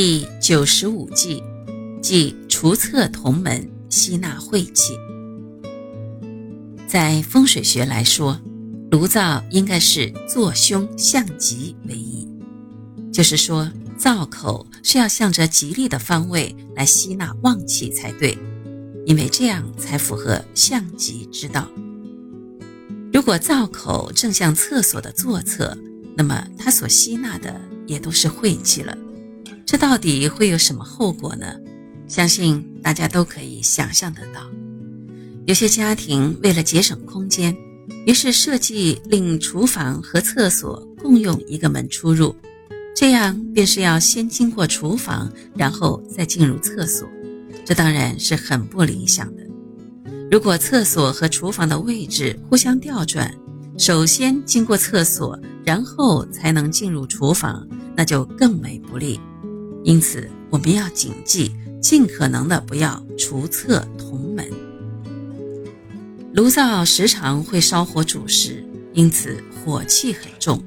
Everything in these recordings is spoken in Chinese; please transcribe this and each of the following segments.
第九十五计，即除厕同门，吸纳晦气。在风水学来说，炉灶应该是坐凶向吉为宜，就是说灶口是要向着吉利的方位来吸纳旺气才对，因为这样才符合向吉之道。如果灶口正向厕所的坐侧，那么它所吸纳的也都是晦气了。这到底会有什么后果呢？相信大家都可以想象得到。有些家庭为了节省空间，于是设计令厨房和厕所共用一个门出入，这样便是要先经过厨房，然后再进入厕所。这当然是很不理想的。如果厕所和厨房的位置互相调转，首先经过厕所，然后才能进入厨房，那就更为不利。因此，我们要谨记，尽可能的不要厨厕同门。炉灶时常会烧火煮食，因此火气很重。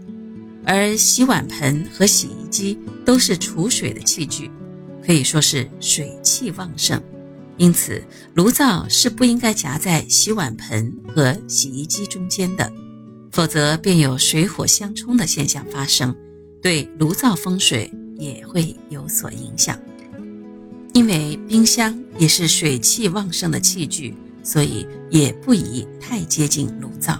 而洗碗盆和洗衣机都是储水的器具，可以说是水气旺盛。因此，炉灶是不应该夹在洗碗盆和洗衣机中间的，否则便有水火相冲的现象发生，对炉灶风水也会有所影响。因为冰箱也是水气旺盛的器具。所以也不宜太接近炉灶。